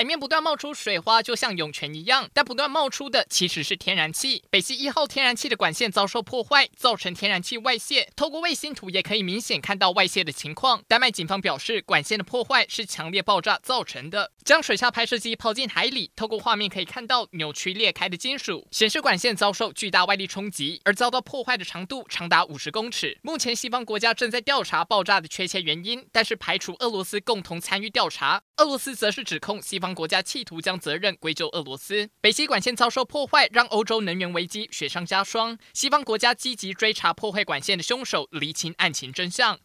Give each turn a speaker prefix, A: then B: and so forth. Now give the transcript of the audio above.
A: 海面不断冒出水花，就像涌泉一样，但不断冒出的其实是天然气。北溪一号天然气的管线遭受破坏，造成天然气外泄。透过卫星图也可以明显看到外泄的情况。丹麦警方表示，管线的破坏是强烈爆炸造成的。将水下拍摄机抛进海里，透过画面可以看到扭曲裂开的金属，显示管线遭受巨大外力冲击，而遭到破坏的长度长达五十公尺。目前西方国家正在调查爆炸的确切原因，但是排除俄罗斯共同参与调查。俄罗斯则是指控西方方国家企图将责任归咎俄罗斯。北溪管线遭受破坏，让欧洲能源危机雪上加霜。西方国家积极追查破坏管线的凶手，厘清案情真相。